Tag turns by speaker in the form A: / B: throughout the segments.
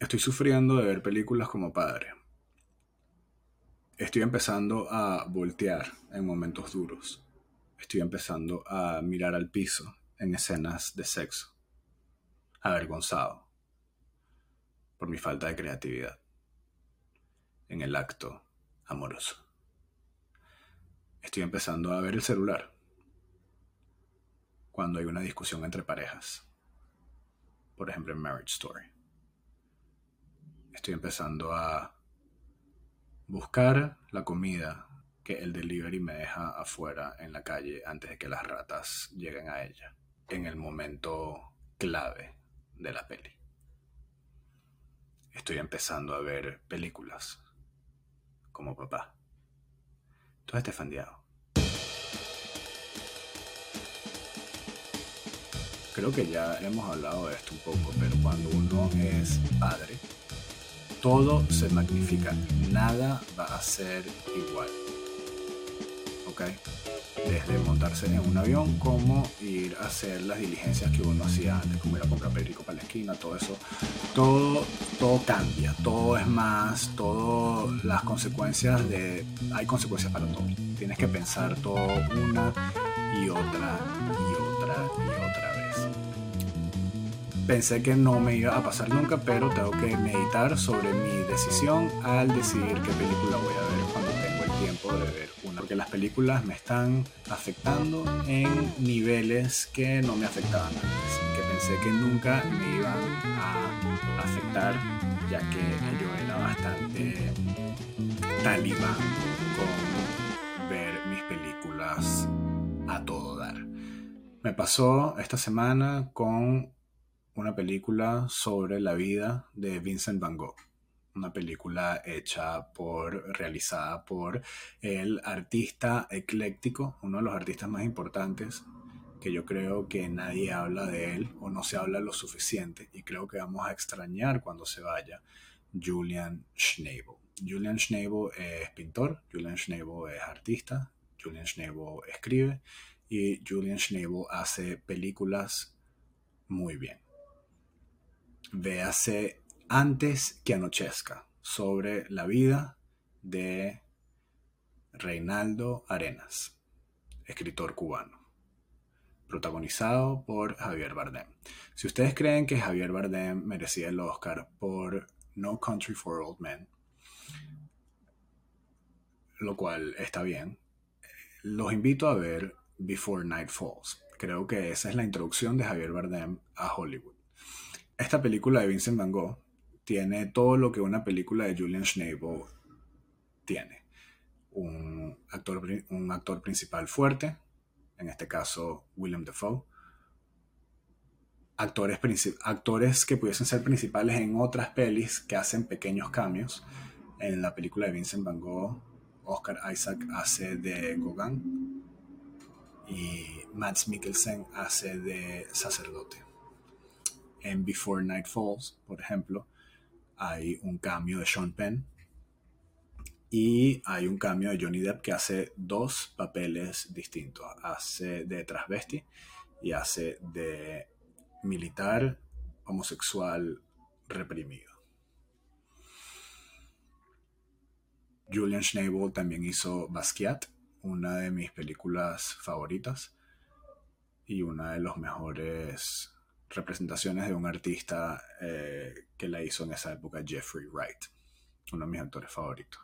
A: Estoy sufriendo de ver películas como padre. Estoy empezando a voltear en momentos duros. Estoy empezando a mirar al piso en escenas de sexo. Avergonzado por mi falta de creatividad en el acto amoroso. Estoy empezando a ver el celular cuando hay una discusión entre parejas. Por ejemplo, en Marriage Story. Estoy empezando a buscar la comida que el delivery me deja afuera en la calle antes de que las ratas lleguen a ella. En el momento clave de la peli. Estoy empezando a ver películas como papá. Todo este fandeado. Creo que ya hemos hablado de esto un poco, pero cuando uno es padre, todo se magnifica. Nada va a ser igual. ¿Ok? Desde montarse en un avión como ir a hacer las diligencias que uno hacía antes, como ir a comprar perico para la esquina, todo eso. Todo, todo cambia, todo es más, todas las consecuencias de... Hay consecuencias para todo. Tienes que pensar todo una y otra y otra y otra vez. Pensé que no me iba a pasar nunca, pero tengo que meditar sobre mi decisión al decidir qué película voy a ver cuando tengo el tiempo de ver una. Porque las películas me están afectando en niveles que no me afectaban antes, que pensé que nunca me iban a afectar, ya que yo era bastante talibán con ver mis películas a todo dar. Me pasó esta semana con una película sobre la vida de Vincent Van Gogh. Una película hecha por, realizada por el artista ecléctico, uno de los artistas más importantes que yo creo que nadie habla de él o no se habla lo suficiente y creo que vamos a extrañar cuando se vaya, Julian Schnabel. Julian Schnabel es pintor, Julian Schnabel es artista, Julian Schnabel escribe y Julian Schnabel hace películas muy bien véase antes que anochezca sobre la vida de Reinaldo Arenas, escritor cubano, protagonizado por Javier Bardem. Si ustedes creen que Javier Bardem merecía el Oscar por No Country for Old Men, lo cual está bien, los invito a ver Before Night Falls. Creo que esa es la introducción de Javier Bardem a Hollywood. Esta película de Vincent Van Gogh tiene todo lo que una película de Julian Schnabel tiene. Un actor, un actor principal fuerte, en este caso William Defoe. Actores, actores que pudiesen ser principales en otras pelis que hacen pequeños cambios. En la película de Vincent Van Gogh, Oscar Isaac hace de Gauguin y Mads Mikkelsen hace de sacerdote en Before Night Falls, por ejemplo, hay un cambio de Sean Penn y hay un cambio de Johnny Depp que hace dos papeles distintos. Hace de transvesti y hace de militar homosexual reprimido. Julian Schnabel también hizo Basquiat, una de mis películas favoritas y una de los mejores representaciones de un artista eh, que la hizo en esa época, Jeffrey Wright, uno de mis actores favoritos.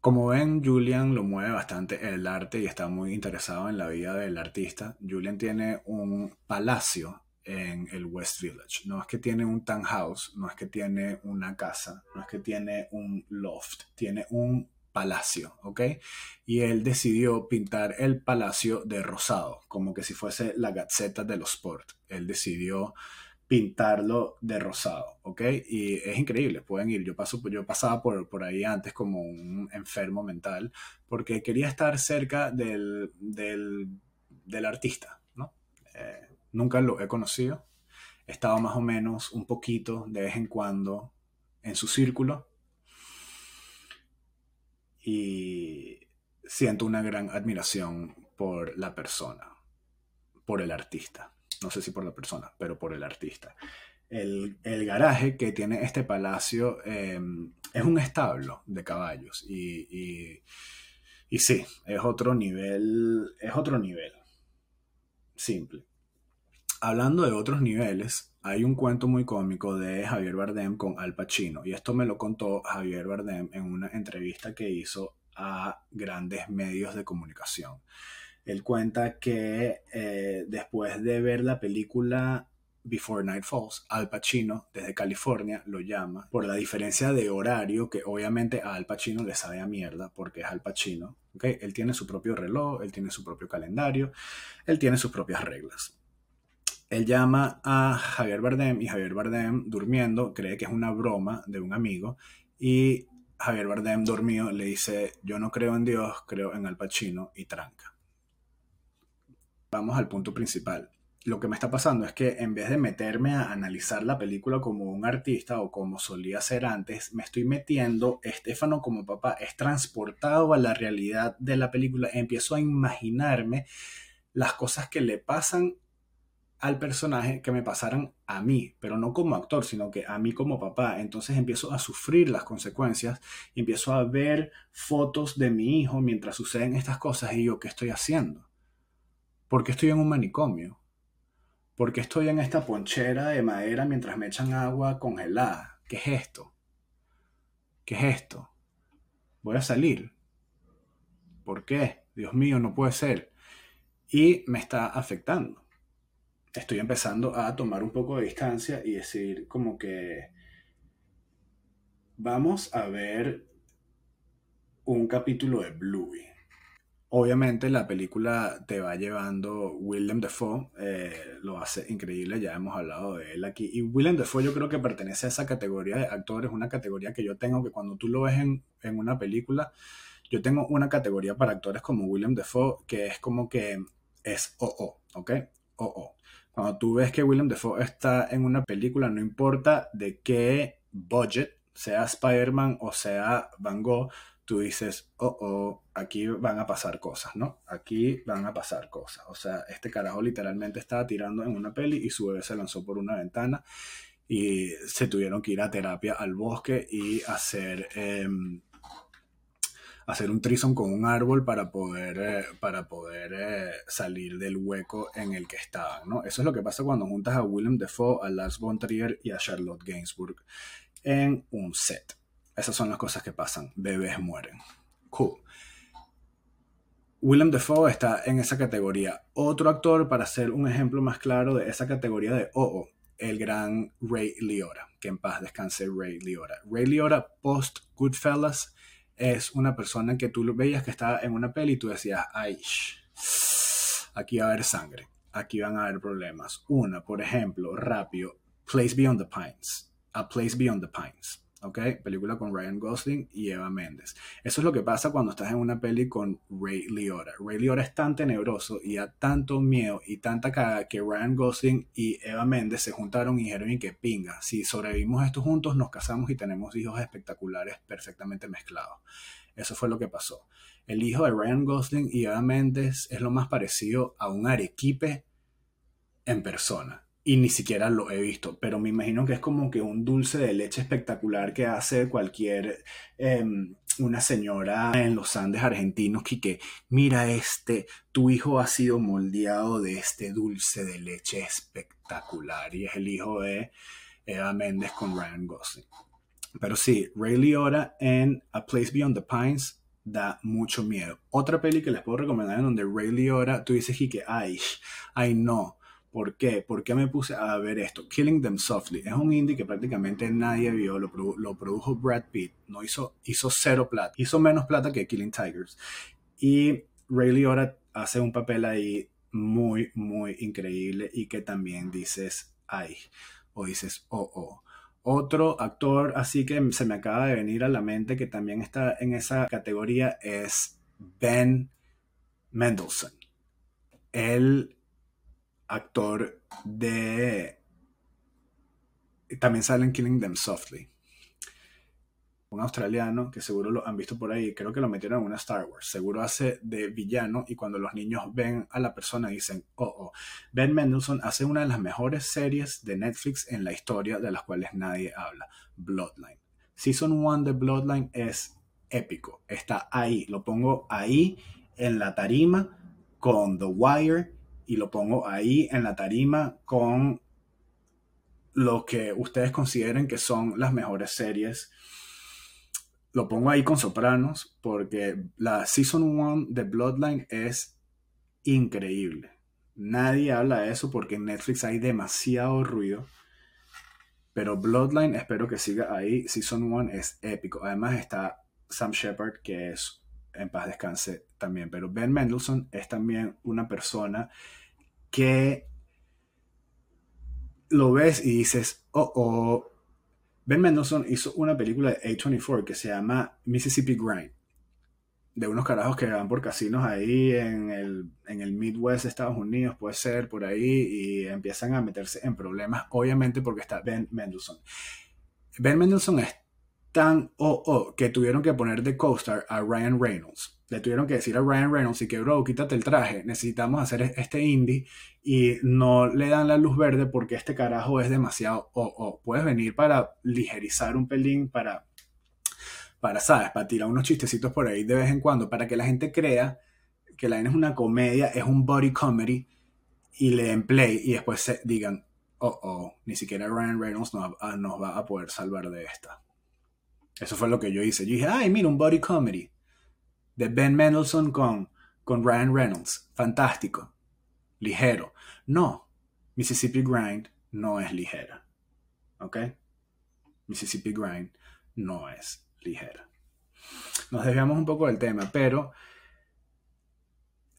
A: Como ven, Julian lo mueve bastante el arte y está muy interesado en la vida del artista. Julian tiene un palacio en el West Village. No es que tiene un townhouse, no es que tiene una casa, no es que tiene un loft, tiene un palacio, ¿ok? Y él decidió pintar el palacio de rosado, como que si fuese la Gaceta de los Sport. Él decidió pintarlo de rosado, ¿ok? Y es increíble, pueden ir. Yo, paso, yo pasaba por, por ahí antes como un enfermo mental porque quería estar cerca del, del, artista, ¿no? Eh, nunca lo he conocido. Estaba más o menos un poquito de vez en cuando en su círculo, y siento una gran admiración por la persona, por el artista. No sé si por la persona, pero por el artista. el, garaje que tiene este palacio em, es un establo de caballos y, y, sí, es otro nivel, es otro nivel, simple. Hablando de otros niveles, hay un cuento muy cómico de Javier Bardem con Al Pacino y esto me lo contó Javier Bardem en una entrevista que hizo a grandes medios de comunicación. Él cuenta que eh, después de ver la película Before Night Falls, Al Pacino desde California lo llama por la diferencia de horario que obviamente a Al Pacino le sabe a mierda porque es Al Pacino. ¿okay? Él tiene su propio reloj, él tiene su propio calendario, él tiene sus propias reglas. Él llama a Javier Bardem y Javier Bardem durmiendo cree que es una broma de un amigo y Javier Bardem dormido le dice yo no creo en Dios, creo en Al Pacino y tranca. Vamos al punto principal lo que me está pasando es que en vez de meterme a analizar la película como un artista o como solía ser antes, me estoy metiendo, Estefano como papá es transportado a la realidad de la película, empiezo a imaginarme las cosas que le pasan al personaje que me pasaran a mí, pero no como actor, sino que a mí como papá. Entonces empiezo a sufrir las consecuencias y empiezo a ver fotos de mi hijo mientras suceden estas cosas y digo, ¿qué estoy haciendo? Porque estoy en un manicomio ¿Por qué estoy en esta ponchera de madera mientras me echan agua congelada? ¿Qué es esto? ¿Qué es esto? Voy a salir. ¿Por qué? Dios mío, no puede ser. Y me está afectando. Estoy empezando a tomar un poco de distancia y decir como que vamos a ver un capítulo de Bluey Obviamente la película te va llevando Willem Dafoe, eh, lo hace increíble, ya hemos hablado de él aquí. Y Willem Dafoe yo creo que pertenece a esa categoría de actores, una categoría que yo tengo que cuando tú lo ves en, en una película, yo tengo una categoría para actores como Willem Dafoe que es como que es OO, ¿ok? OO. Cuando tú ves que Willem Dafoe está en una película, no importa de qué budget, sea Spider-Man o sea Van Gogh, tú dices, oh, oh, aquí van a pasar cosas, ¿no? Aquí van a pasar cosas. O sea, este carajo literalmente estaba tirando en una peli y su bebé se lanzó por una ventana y se tuvieron que ir a terapia al bosque y hacer, em, hacer un trison con un árbol para poder, eh, para poder eh, salir del hueco en el que estaban, ¿no? Eso es lo que pasa cuando juntas a Willem Dafoe, a Lars von Trier y a Charlotte Gainsbourg en un set. Esas son las cosas que pasan. Bebés mueren. Cool. Willem Dafoe está en esa categoría. Otro actor, para ser un ejemplo más claro de esa categoría de OO, el gran Ray Liotta. Que en paz descanse Ray Liotta. Ray Liotta, post Goodfellas, es una persona que tú veías que estaba en una peli y tú decías, ay, aquí va a haber sangre, aquí van a haber problemas. Una, por ejemplo, rápido, Place Beyond the Pines. A Place Beyond the Pines. ¿Ok? Película con Ryan Gosling y Eva Méndez. Eso es lo que pasa cuando estás en una peli con Ray Liotta. Ray Liotta es tan tenebroso y da tanto miedo y tanta caga que Ryan Gosling y Eva Méndez se juntaron y dijeron y que pinga, si sobrevivimos esto juntos nos casamos y tenemos hijos espectaculares perfectamente mezclados. Eso fue lo que pasó. El hijo de Ryan Gosling y Eva Méndez es lo más parecido a un arequipe en persona y ni siquiera lo he visto, pero me imagino que es como que un dulce de leche espectacular que hace cualquier em, una señora en los Andes argentinos que, mira este, tu hijo ha sido moldeado de este dulce de leche espectacular y es el hijo de Eva Méndez con Ryan Gosling. Pero sí, Ray Liotta en A Place Beyond the Pines da mucho miedo. Otra peli que les puedo recomendar en donde Ray Liotta, tú dices que, ay, ay no, ¿Por qué? ¿Por qué me puse a ver esto? Killing Them Softly. Es un indie que prácticamente nadie vio. Lo, produjo Brad Pitt. No hizo, hizo cero plata. Hizo menos plata que Killing Tigers. Y Ray Liotta hace un papel ahí muy, muy increíble y que también dices, ay, o dices, oh, oh. Otro actor así que se me acaba de venir a la mente que también está en esa categoría es Ben Mendelssohn. Él actor de... También sale en Killing Them Softly. un australiano que seguro lo han visto por ahí, creo que lo metieron en una Star Wars, seguro hace de villano y cuando los niños ven a la persona dicen, oh, oh, Ben Mendelssohn hace una de las mejores series de Netflix en la historia de las cuales nadie habla, Bloodline. Season 1 de Bloodline es épico, está ahí, lo pongo ahí en la tarima con The Wire y lo pongo ahí en la tarima con lo que ustedes consideren que son las mejores series lo pongo ahí con Sopranos porque la Season 1 de Bloodline es increíble. Nadie habla de eso porque en Netflix hay demasiado ruido. Pero Bloodline espero que siga ahí. Season 1 es épico. Además está Sam Shepard que es en paz descanse también. Pero Ben Mendelssohn es también una persona que lo ves y dices, oh, oh, Ben Mendelsohn hizo una película de A24 que se llama Mississippi Grind, de unos carajos que van por casinos ahí en el, en el Midwest de Estados Unidos, puede ser por ahí, y empiezan a meterse en problemas, obviamente porque está Ben Mendelsohn. Ben Mendelsohn es tan oh, oh que tuvieron que poner de co-star a Ryan Reynolds le tuvieron que decir a Ryan Reynolds y que, bro, quítate el traje, necesitamos hacer este indie y no le dan la luz verde porque este carajo es demasiado, o oh, puedes venir para ligerizar un pelín, para, para, ¿sabes? Para tirar unos chistecitos por ahí de vez en cuando, para que la gente crea que la N es una comedia, es un body comedy y le den play y después se digan, oh, oh, ni siquiera Ryan Reynolds nos va a poder salvar de esta. Eso fue lo que yo hice. Yo dije, ay, mira, un body comedy de Ben Mendelsohn con, con Ryan Reynolds. Fantástico. Ligero. No, Mississippi Grind no es ligera. ¿Ok? Mississippi Grind no es ligera. Nos desviamos un poco del tema, pero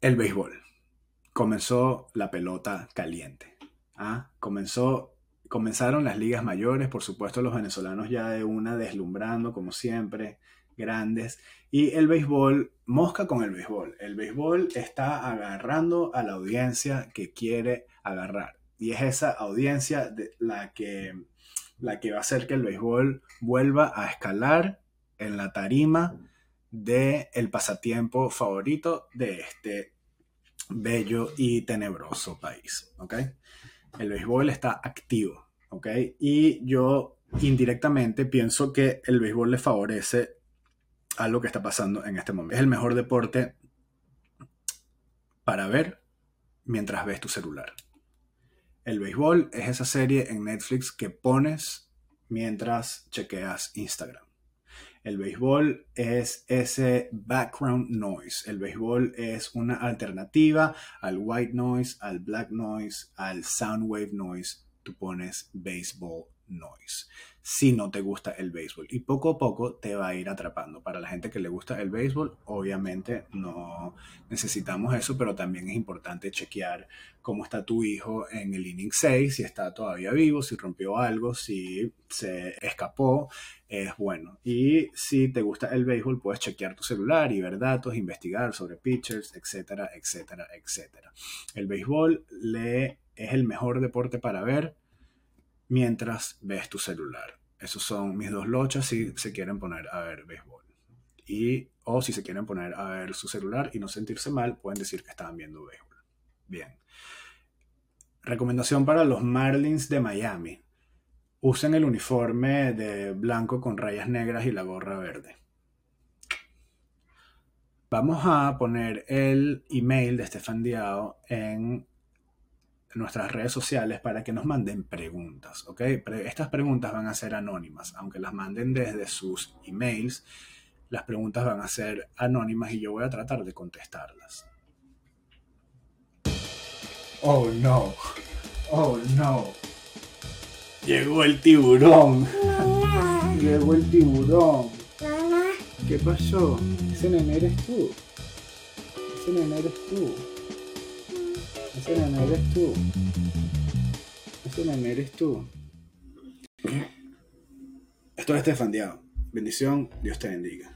A: el béisbol. Comenzó la pelota caliente. ¿ah? Comenzó, comenzaron las ligas mayores, por supuesto los venezolanos ya de una deslumbrando como siempre grandes. Y el béisbol, mosca con el béisbol. El béisbol está agarrando a la audiencia que quiere agarrar. Y es esa audiencia de la, que, la que va a hacer que el béisbol vuelva a escalar en la tarima de el pasatiempo favorito de este bello y tenebroso país. ¿ok? El béisbol está activo. ¿ok? Y yo indirectamente pienso que el béisbol le favorece a lo que está pasando en este momento. Es el mejor deporte para ver mientras ves tu celular. El béisbol es esa serie en Netflix que pones mientras chequeas Instagram. El béisbol es ese background noise. El béisbol es una alternativa al white noise, al black noise, al sound wave noise. Tú pones baseball noise si no te gusta el béisbol. Y poco a poco te va a ir atrapando. Para la gente que le gusta el béisbol, obviamente no necesitamos eso, pero también es importante chequear cómo está tu hijo en el inning 6, si está todavía vivo, si rompió algo, si se escapó, es bueno. Y si te gusta el béisbol, puedes chequear tu celular y ver datos, investigar sobre pitchers, etcétera, etcétera, etcétera. El béisbol le es el mejor deporte para ver mientras ves tu celular. Esos son mis dos lochas si se quieren poner a ver béisbol. Y, o si se quieren poner a ver su celular y no sentirse mal, pueden decir que estaban viendo béisbol. Bien. Recomendación para los Marlins de Miami. Usen el uniforme de blanco con rayas negras y la gorra verde. Vamos a poner el email de Estefan Diao en nuestras redes sociales para que nos manden preguntas, ¿ok? Estas preguntas van a ser anónimas, aunque las manden desde sus emails, las preguntas van a ser anónimas y yo voy a tratar de contestarlas. Oh no, oh no. Llegó el tiburón. Llegó el tiburón. ¿Qué pasó? Ese nene eres tú. Ese nene eres tú. Ese nene eres tú. Ese nene eres tú. Esto es Estefan Diao. Bendición, Dios te bendiga.